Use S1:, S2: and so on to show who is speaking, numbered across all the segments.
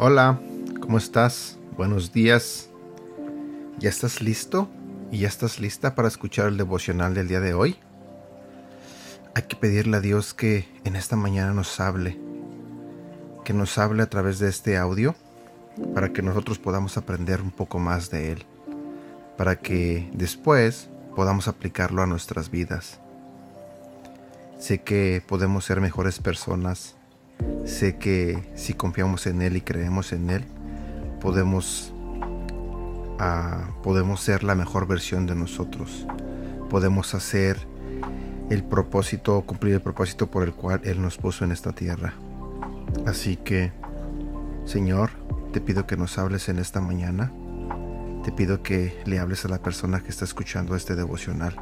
S1: Hola, ¿cómo estás? Buenos días. ¿Ya estás listo? ¿Y ya estás lista para escuchar el devocional del día de hoy? Hay que pedirle a Dios que en esta mañana nos hable, que nos hable a través de este audio, para que nosotros podamos aprender un poco más de Él, para que después podamos aplicarlo a nuestras vidas. Sé que podemos ser mejores personas Sé que si confiamos en Él y creemos en Él, podemos, ah, podemos ser la mejor versión de nosotros. Podemos hacer el propósito, cumplir el propósito por el cual Él nos puso en esta tierra. Así que, Señor, te pido que nos hables en esta mañana. Te pido que le hables a la persona que está escuchando este devocional.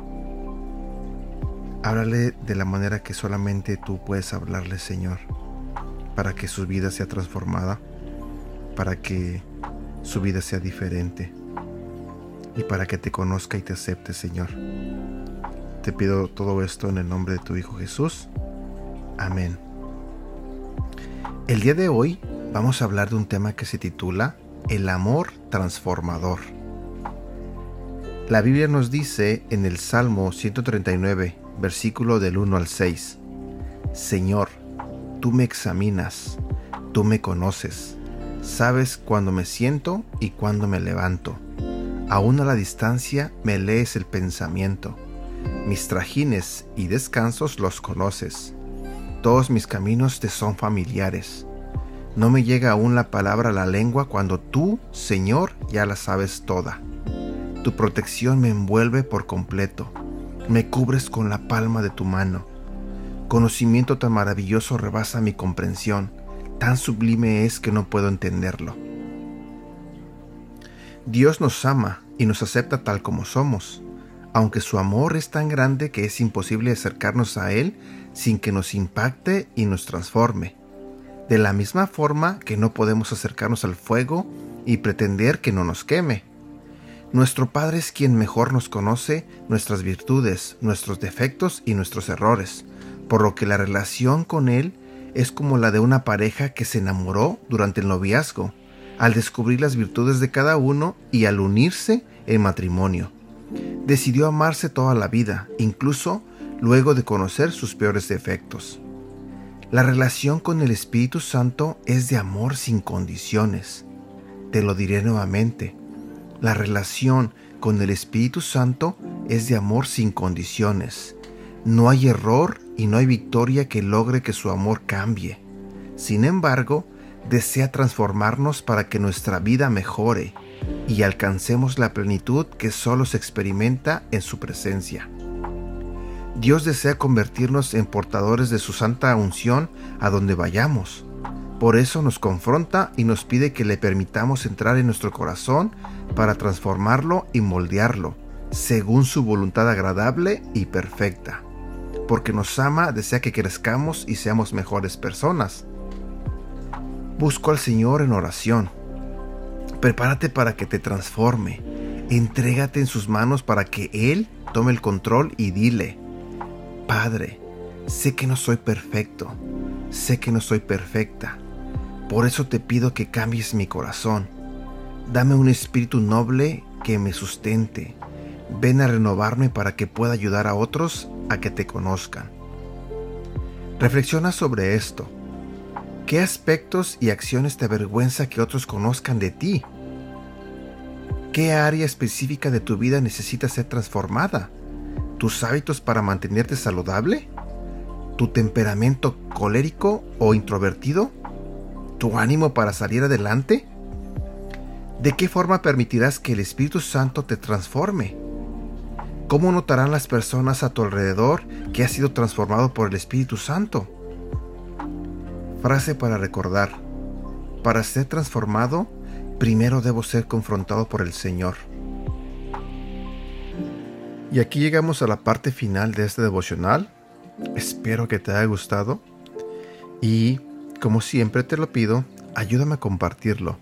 S1: Háblale de la manera que solamente tú puedes hablarle, Señor para que su vida sea transformada, para que su vida sea diferente y para que te conozca y te acepte, Señor. Te pido todo esto en el nombre de tu Hijo Jesús. Amén. El día de hoy vamos a hablar de un tema que se titula El amor transformador. La Biblia nos dice en el Salmo 139, versículo del 1 al 6, Señor, Tú me examinas, tú me conoces, sabes cuándo me siento y cuándo me levanto. Aún a la distancia me lees el pensamiento. Mis trajines y descansos los conoces. Todos mis caminos te son familiares. No me llega aún la palabra a la lengua cuando tú, Señor, ya la sabes toda. Tu protección me envuelve por completo. Me cubres con la palma de tu mano Conocimiento tan maravilloso rebasa mi comprensión, tan sublime es que no puedo entenderlo. Dios nos ama y nos acepta tal como somos, aunque su amor es tan grande que es imposible acercarnos a Él sin que nos impacte y nos transforme. De la misma forma que no podemos acercarnos al fuego y pretender que no nos queme. Nuestro Padre es quien mejor nos conoce nuestras virtudes, nuestros defectos y nuestros errores por lo que la relación con Él es como la de una pareja que se enamoró durante el noviazgo, al descubrir las virtudes de cada uno y al unirse en matrimonio. Decidió amarse toda la vida, incluso luego de conocer sus peores defectos. La relación con el Espíritu Santo es de amor sin condiciones. Te lo diré nuevamente. La relación con el Espíritu Santo es de amor sin condiciones. No hay error y no hay victoria que logre que su amor cambie. Sin embargo, desea transformarnos para que nuestra vida mejore y alcancemos la plenitud que solo se experimenta en su presencia. Dios desea convertirnos en portadores de su santa unción a donde vayamos. Por eso nos confronta y nos pide que le permitamos entrar en nuestro corazón para transformarlo y moldearlo, según su voluntad agradable y perfecta porque nos ama, desea que crezcamos y seamos mejores personas. Busco al Señor en oración. Prepárate para que te transforme. Entrégate en sus manos para que Él tome el control y dile, Padre, sé que no soy perfecto, sé que no soy perfecta. Por eso te pido que cambies mi corazón. Dame un espíritu noble que me sustente. Ven a renovarme para que pueda ayudar a otros a que te conozcan. Reflexiona sobre esto. ¿Qué aspectos y acciones te avergüenza que otros conozcan de ti? ¿Qué área específica de tu vida necesita ser transformada? ¿Tus hábitos para mantenerte saludable? ¿Tu temperamento colérico o introvertido? ¿Tu ánimo para salir adelante? ¿De qué forma permitirás que el Espíritu Santo te transforme? ¿Cómo notarán las personas a tu alrededor que has sido transformado por el Espíritu Santo? Frase para recordar. Para ser transformado, primero debo ser confrontado por el Señor. Y aquí llegamos a la parte final de este devocional. Espero que te haya gustado. Y, como siempre te lo pido, ayúdame a compartirlo.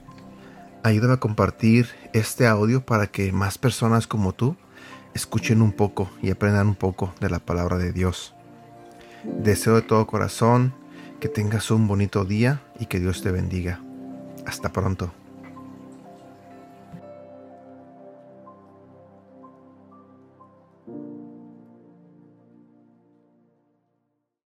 S1: Ayúdame a compartir este audio para que más personas como tú escuchen un poco y aprendan un poco de la palabra de Dios. Deseo de todo corazón que tengas un bonito día y que Dios te bendiga. Hasta pronto.